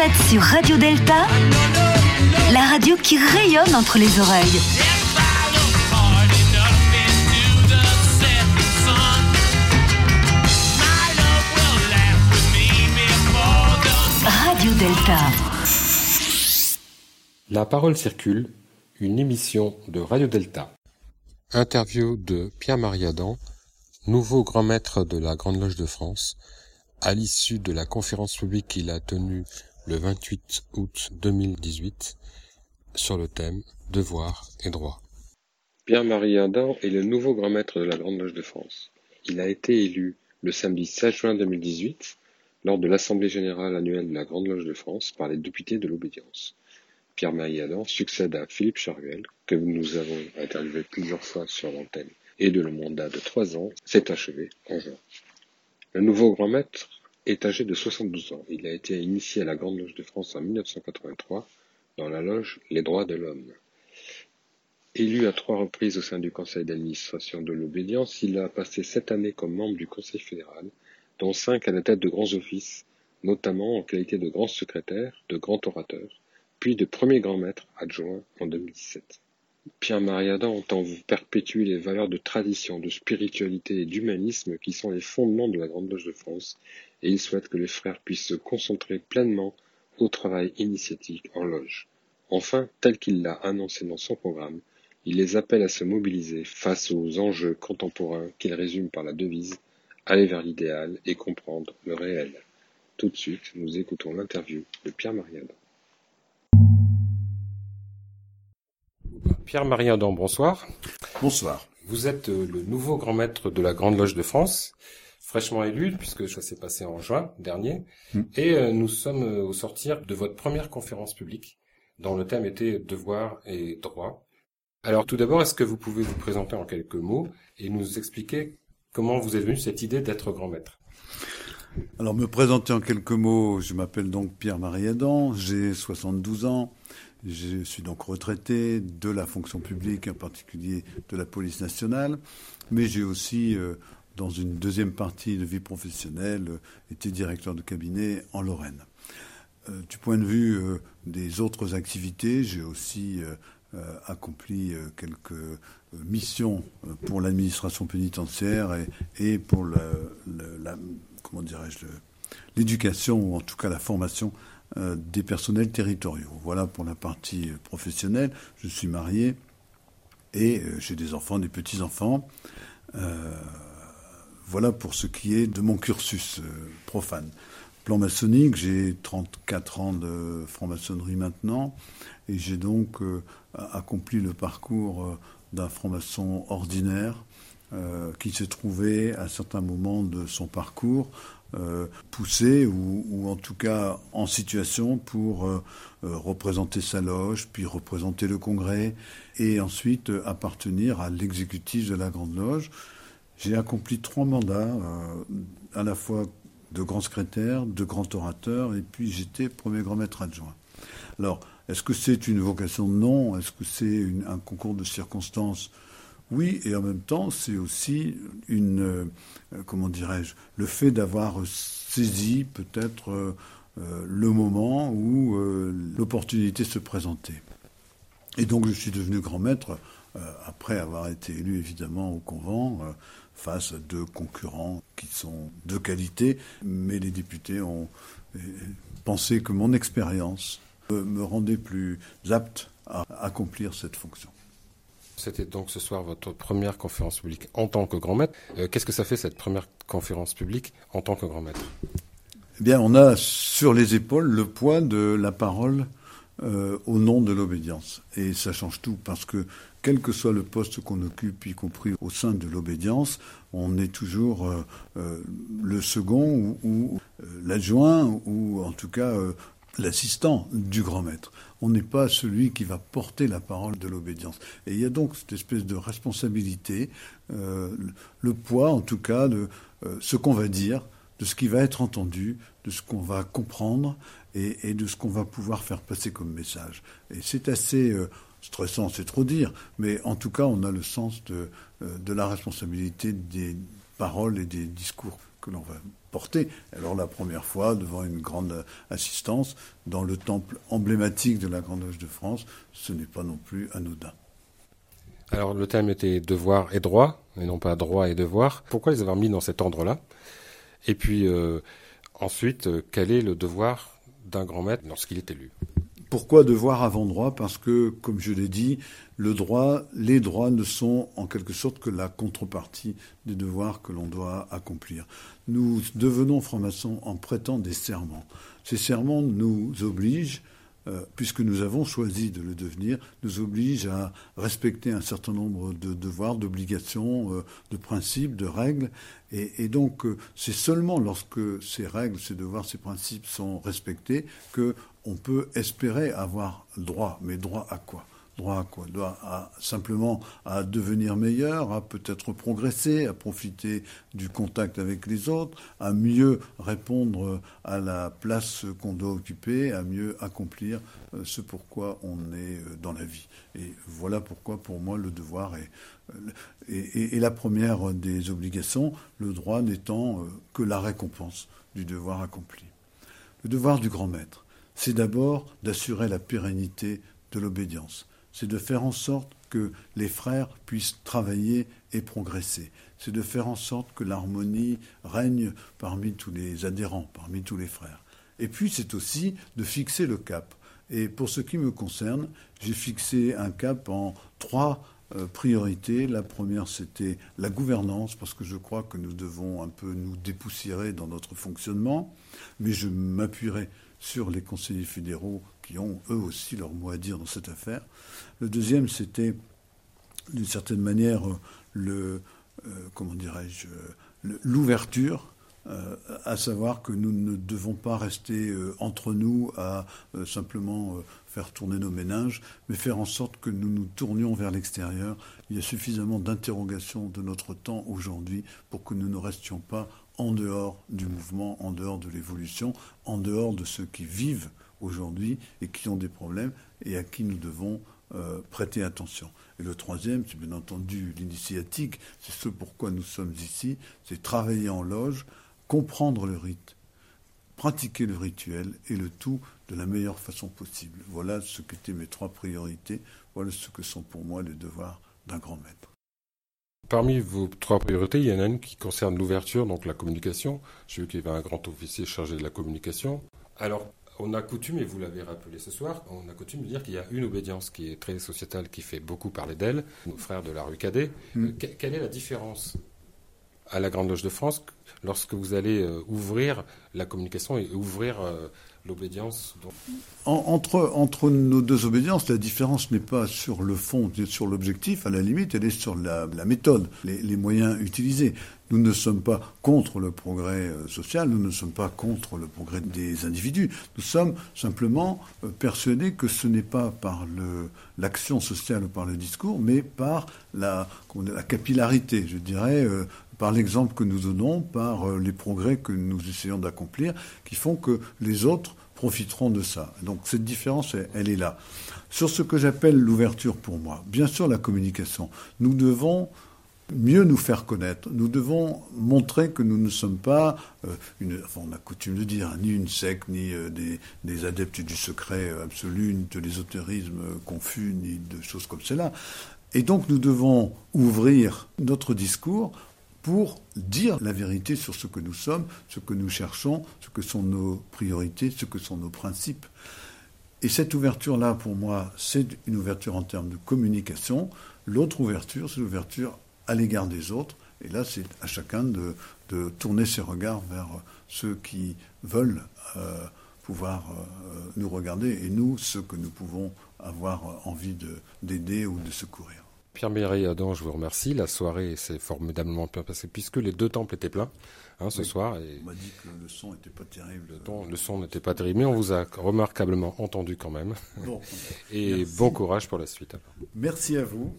êtes sur Radio Delta, la radio qui rayonne entre les oreilles. Radio Delta. La parole circule, une émission de Radio Delta. Interview de Pierre-Marie Adam, nouveau grand maître de la Grande Loge de France, à l'issue de la conférence publique qu'il a tenue le 28 août 2018 sur le thème Devoir et droit. Pierre-Marie Adam est le nouveau grand maître de la Grande Loge de France. Il a été élu le samedi 16 juin 2018 lors de l'Assemblée générale annuelle de la Grande Loge de France par les députés de l'obédience. Pierre-Marie Adam succède à Philippe Charvel, que nous avons interviewé plusieurs fois sur l'antenne, et de le mandat de trois ans s'est achevé en juin. Le nouveau grand maître est âgé de 72 ans. Il a été initié à la Grande Loge de France en 1983 dans la loge Les droits de l'homme. Élu à trois reprises au sein du conseil d'administration de l'obédience, il a passé sept années comme membre du conseil fédéral, dont cinq à la tête de grands offices, notamment en qualité de grand secrétaire, de grand orateur, puis de premier grand maître adjoint en 2017. Pierre-Marie Adam entend perpétuer les valeurs de tradition, de spiritualité et d'humanisme qui sont les fondements de la Grande Loge de France, et il souhaite que les frères puissent se concentrer pleinement au travail initiatique en loge. Enfin, tel qu'il l'a annoncé dans son programme, il les appelle à se mobiliser face aux enjeux contemporains qu'il résume par la devise aller vers l'idéal et comprendre le réel. Tout de suite, nous écoutons l'interview de Pierre-Marie Adam. Pierre-Marie Adam, bonsoir. Bonsoir. Vous êtes euh, le nouveau grand maître de la Grande Loge de France, fraîchement élu, puisque ça s'est passé en juin dernier, Mm. et euh, nous sommes euh, au sortir de votre première conférence publique, dont le thème était devoir et droit. Alors tout d'abord, est-ce que vous pouvez vous présenter en quelques mots et nous expliquer comment vous est venue cette idée d'être grand maître? Alors, me présenter en quelques mots, je m'appelle donc Pierre-Marie Adam, j'ai 72 ans, je suis donc retraité de la fonction publique, en particulier de la police nationale, mais j'ai aussi, euh, dans une deuxième partie de vie professionnelle, euh, été directeur de cabinet en Lorraine. Euh, du point de vue des autres activités, j'ai aussi accompli quelques missions pour l'administration pénitentiaire et, pour l'éducation ou en tout cas la formation euh, des personnels territoriaux. Voilà pour la partie euh, professionnelle. Je suis marié et euh, j'ai des enfants, des petits-enfants. Voilà pour ce qui est de mon cursus profane. Plan maçonnique, j'ai 34 ans de franc-maçonnerie maintenant et j'ai donc accompli le parcours d'un franc-maçon ordinaire euh, qui s'est trouvé à certains moments de son parcours euh, poussé ou, en tout cas en situation pour euh, représenter sa loge, puis représenter le congrès et ensuite appartenir à l'exécutif de la Grande Loge. J'ai accompli trois mandats, à la fois de grand secrétaire, de grand orateur, et puis j'étais premier grand maître adjoint. Alors, est-ce que c'est une vocation? Non. Est-ce que c'est un concours de circonstances Oui, et en même temps, c'est aussi une, euh, comment dirais-je, le fait d'avoir saisi peut-être euh, euh, le moment où l'opportunité se présentait. Et donc, je suis devenu grand maître après avoir été élu évidemment au convent face à deux concurrents qui sont de qualité, mais les députés ont pensé que mon expérience me rendait plus apte à accomplir cette fonction. C'était donc ce soir votre première conférence publique en tant que grand maître. Euh, Qu'est-ce que ça fait cette première conférence publique en tant que grand maître? Eh bien, on a sur les épaules le poids de la parole euh, au nom de l'obédience. Et ça change tout parce que quel que soit le poste qu'on occupe, y compris au sein de l'obédience, on est toujours euh, le second ou, l'adjoint ou en tout cas l'assistant du grand maître. On n'est pas celui qui va porter la parole de l'obédience. Et il y a donc cette espèce de responsabilité, euh, le, poids en tout cas de euh, ce qu'on va dire, de ce qui va être entendu, de ce qu'on va comprendre et, de ce qu'on va pouvoir faire passer comme message. Et c'est assez euh, stressant, c'est trop dire, mais en tout cas, on a le sens de, de la responsabilité des paroles et des discours que l'on va porter. Alors la première fois, devant une grande assistance, dans le temple emblématique de la Grande Loge de France, ce n'est pas non plus anodin. Alors le thème était devoir et droit, et non pas droit et devoir. Pourquoi les avoir mis dans cet ordre-là? Et puis euh, ensuite, euh, quel est le devoir d'un grand maître lorsqu'il est élu? Pourquoi devoir avant droit Parce que, comme je l'ai dit, le droit, les droits ne sont en quelque sorte que la contrepartie des devoirs que l'on doit accomplir. Nous devenons francs-maçons en prêtant des serments. Ces serments nous obligent euh, puisque nous avons choisi de le devenir, nous obligent à respecter un certain nombre de devoirs, d'obligations, euh, de principes, de règles. Et, donc, euh, c'est seulement lorsque ces règles, ces devoirs, ces principes sont respectés que on peut espérer avoir droit. Mais droit à quoi? Droit quoi? Droit à, simplement à devenir meilleur, à peut-être progresser, à profiter du contact avec les autres, à mieux répondre à la place qu'on doit occuper, à mieux accomplir euh, ce pourquoi on est euh, dans la vie. Et voilà pourquoi pour moi le devoir est, euh, la première des obligations, le droit n'étant que la récompense du devoir accompli. Le devoir du grand maître, c'est d'abord d'assurer la pérennité de l'obédience. C'est de faire en sorte que les frères puissent travailler et progresser. C'est de faire en sorte que l'harmonie règne parmi tous les adhérents, parmi tous les frères. Et puis c'est aussi de fixer le cap. Et pour ce qui me concerne, j'ai fixé un cap en trois euh, priorités. La première, c'était la gouvernance, parce que je crois que nous devons un peu nous dépoussiérer dans notre fonctionnement, mais je m'appuierai sur les conseillers fédéraux qui ont eux aussi leur mot à dire dans cette affaire. Le deuxième, c'était d'une certaine manière le, euh, comment dirais-je, l'ouverture, euh, à savoir que nous ne devons pas rester euh, entre nous à simplement faire tourner nos ménages, mais faire en sorte que nous nous tournions vers l'extérieur. Il y a suffisamment d'interrogations de notre temps aujourd'hui pour que nous ne restions pas en dehors du mouvement, en dehors de l'évolution, en dehors de ceux qui vivent aujourd'hui et qui ont des problèmes et à qui nous devons euh, prêter attention. Et le troisième, c'est bien entendu l'initiatique, c'est ce pourquoi nous sommes ici, c'est travailler en loge, comprendre le rite, pratiquer le rituel et le tout de la meilleure façon possible. Voilà ce qu'étaient mes trois priorités, voilà ce que sont pour moi les devoirs d'un grand maître. Parmi vos trois priorités, il y en a une qui concerne l'ouverture, donc la communication. J'ai vu qu'il y avait un grand officier chargé de la communication. Alors, on a coutume, et vous l'avez rappelé ce soir, on a coutume de dire qu'il y a une obédience qui est très sociétale, qui fait beaucoup parler d'elle, nos frères de la rue Cadet. Hmm. Quelle est la différence à la Grande Loge de France lorsque vous allez euh, ouvrir la communication et ouvrir euh, l'obédience entre, entre nos deux obédiences, la différence n'est pas sur le fond, sur l'objectif, à la limite, elle est sur la, méthode, les, moyens utilisés. Nous ne sommes pas contre le progrès euh, social, nous ne sommes pas contre le progrès des individus. Nous sommes simplement persuadés que ce n'est pas par l'action sociale ou par le discours, mais par la, la capillarité, je dirais, par l'exemple que nous donnons, par les progrès que nous essayons d'accomplir, qui font que les autres profiteront de ça. Donc cette différence, elle, est là. Sur ce que j'appelle l'ouverture pour moi, bien sûr la communication, nous devons mieux nous faire connaître. Nous devons montrer que nous ne sommes pas, euh, enfin, on a coutume de dire, ni une secte, ni euh, des, adeptes du secret absolu, ni de l'ésotérisme confus, ni de choses comme cela. Et donc nous devons ouvrir notre discours pour dire la vérité sur ce que nous sommes, ce que nous cherchons, ce que sont nos priorités, ce que sont nos principes. Et cette ouverture-là, pour moi, c'est une ouverture en termes de communication. L'autre ouverture, c'est l'ouverture à l'égard des autres. Et là, c'est à chacun de, tourner ses regards vers ceux qui veulent euh, pouvoir euh, nous regarder et nous, ceux que nous pouvons avoir envie d'aider ou de secourir. Pierre-Mireille Adam, je vous remercie. La soirée s'est formidablement bien passée puisque les deux temples étaient pleins hein, ce soir. On m'a dit que le son n'était pas terrible. Le, son n'était pas terrible, mais on vous a remarquablement entendu quand même. et bon courage pour la suite. Merci à vous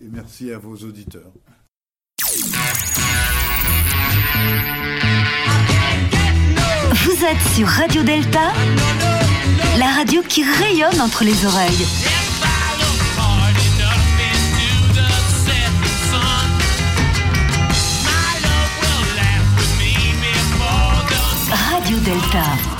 et merci à vos auditeurs. Vous êtes sur Radio Delta, la radio qui rayonne entre les oreilles. Radio Delta.